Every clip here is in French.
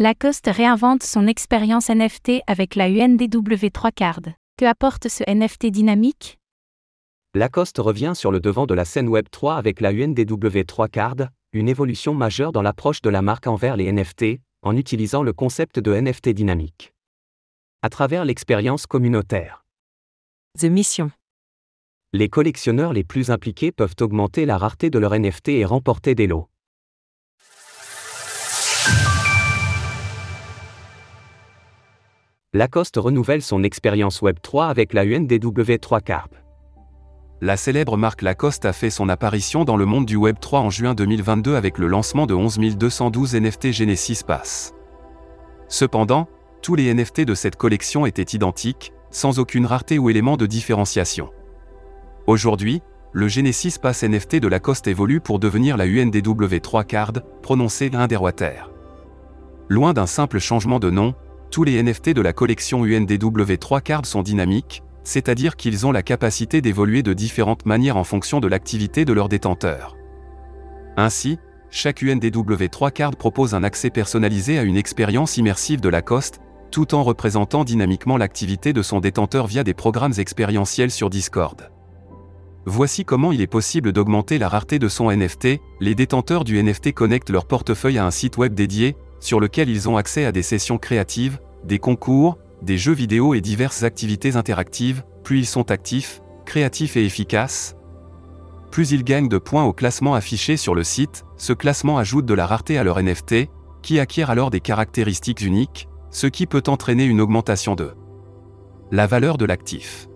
Lacoste réinvente son expérience NFT avec la UNDW3 Card. Que apporte ce NFT dynamique? Lacoste revient sur le devant de la scène Web3 avec la UNDW3 Card, une évolution majeure dans l'approche de la marque envers les NFT, en utilisant le concept de NFT dynamique. À travers l'expérience communautaire. The Mission. Les collectionneurs les plus impliqués peuvent augmenter la rareté de leur NFT et remporter des lots. Lacoste renouvelle son expérience Web3 avec la UNDW3 Carp. La célèbre marque Lacoste a fait son apparition dans le monde du Web3 en juin 2022 avec le lancement de 11 212 NFT Genesis Pass. Cependant, tous les NFT de cette collection étaient identiques, sans aucune rareté ou élément de différenciation. Aujourd'hui, le Genesis Pass NFT de Lacoste évolue pour devenir la UNDW3 Card, prononcée Underwater. Loin d'un simple changement de nom, tous les NFT de la collection UNDW3 Card sont dynamiques, c'est-à-dire qu'ils ont la capacité d'évoluer de différentes manières en fonction de l'activité de leur détenteur. Ainsi, chaque UNDW3 Card propose un accès personnalisé à une expérience immersive de Lacoste, tout en représentant dynamiquement l'activité de son détenteur via des programmes expérientiels sur Discord. Voici comment il est possible d'augmenter la rareté de son NFT. Les détenteurs du NFT connectent leur portefeuille à un site web dédié, sur lequel ils ont accès à des sessions créatives, des concours, des jeux vidéo et diverses activités interactives, plus ils sont actifs, créatifs et efficaces, plus ils gagnent de points au classement affiché sur le site, ce classement ajoute de la rareté à leur NFT, qui acquiert alors des caractéristiques uniques, ce qui peut entraîner une augmentation de la valeur de l'actif.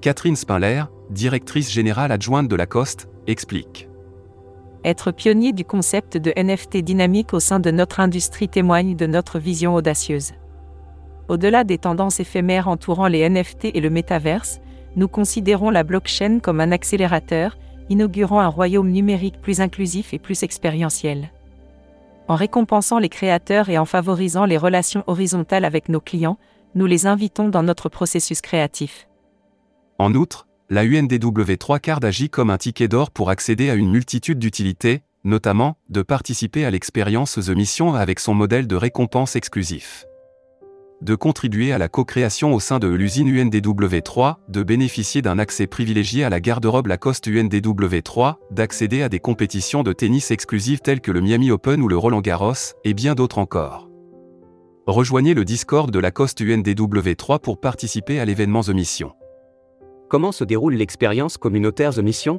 Catherine Spinler, directrice générale adjointe de Lacoste, explique. Être pionnier du concept de NFT dynamique au sein de notre industrie témoigne de notre vision audacieuse. Au-delà des tendances éphémères entourant les NFT et le métaverse, nous considérons la blockchain comme un accélérateur, inaugurant un royaume numérique plus inclusif et plus expérientiel. En récompensant les créateurs et en favorisant les relations horizontales avec nos clients, nous les invitons dans notre processus créatif. En outre, la UNDW3 Card agit comme un ticket d'or pour accéder à une multitude d'utilités, notamment de participer à l'expérience The Mission avec son modèle de récompense exclusif. De contribuer à la co-création au sein de l'usine UNDW3, de bénéficier d'un accès privilégié à la garde-robe Lacoste UNDW3, d'accéder à des compétitions de tennis exclusives telles que le Miami Open ou le Roland Garros, et bien d'autres encore. Rejoignez le Discord de Lacoste UNDW3 pour participer à l'événement The Mission. Comment se déroule l'expérience communautaire The Mission?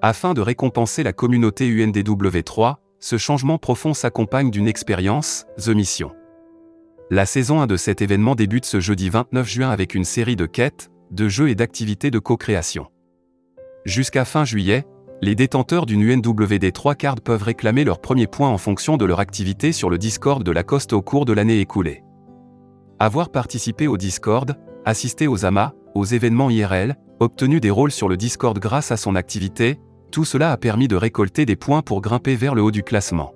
Afin de récompenser la communauté UNDW3, ce changement profond s'accompagne d'une expérience, The Mission. La saison 1 de cet événement débute ce jeudi 29 juin avec une série de quêtes, de jeux et d'activités de co-création. Jusqu'à fin juillet, les détenteurs d'une UNWD3 card peuvent réclamer leurs premiers points en fonction de leur activité sur le Discord de Lacoste au cours de l'année écoulée. Avoir participé au Discord, assisté aux amas, aux événements IRL, obtenu des rôles sur le Discord grâce à son activité, tout cela a permis de récolter des points pour grimper vers le haut du classement.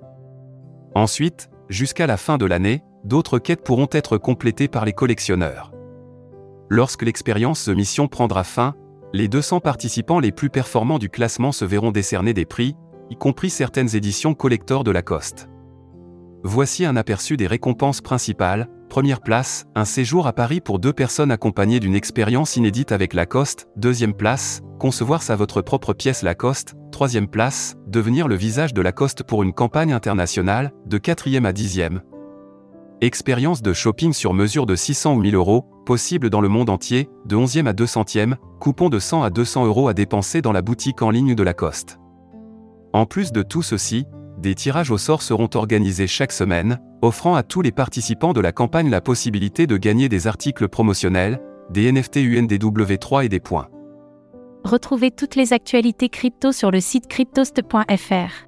Ensuite, jusqu'à la fin de l'année, d'autres quêtes pourront être complétées par les collectionneurs. Lorsque l'expérience The Mission prendra fin, les 200 participants les plus performants du classement se verront décerner des prix, y compris certaines éditions collector de Lacoste. Voici un aperçu des récompenses principales. Première place, un séjour à Paris pour deux personnes accompagnées d'une expérience inédite avec Lacoste. Deuxième place, concevoir sa votre propre pièce Lacoste. Troisième place, devenir le visage de Lacoste pour une campagne internationale. De quatrième à dixième, Expérience de shopping sur mesure de 600 ou 1000 euros, possible dans le monde entier, de 11e à 200e, coupon de 100 à 200 euros à dépenser dans la boutique en ligne de Lacoste. En plus de tout ceci, des tirages au sort seront organisés chaque semaine, offrant à tous les participants de la campagne la possibilité de gagner des articles promotionnels, des NFT UNDW3 et des points. Retrouvez toutes les actualités crypto sur le site cryptost.fr.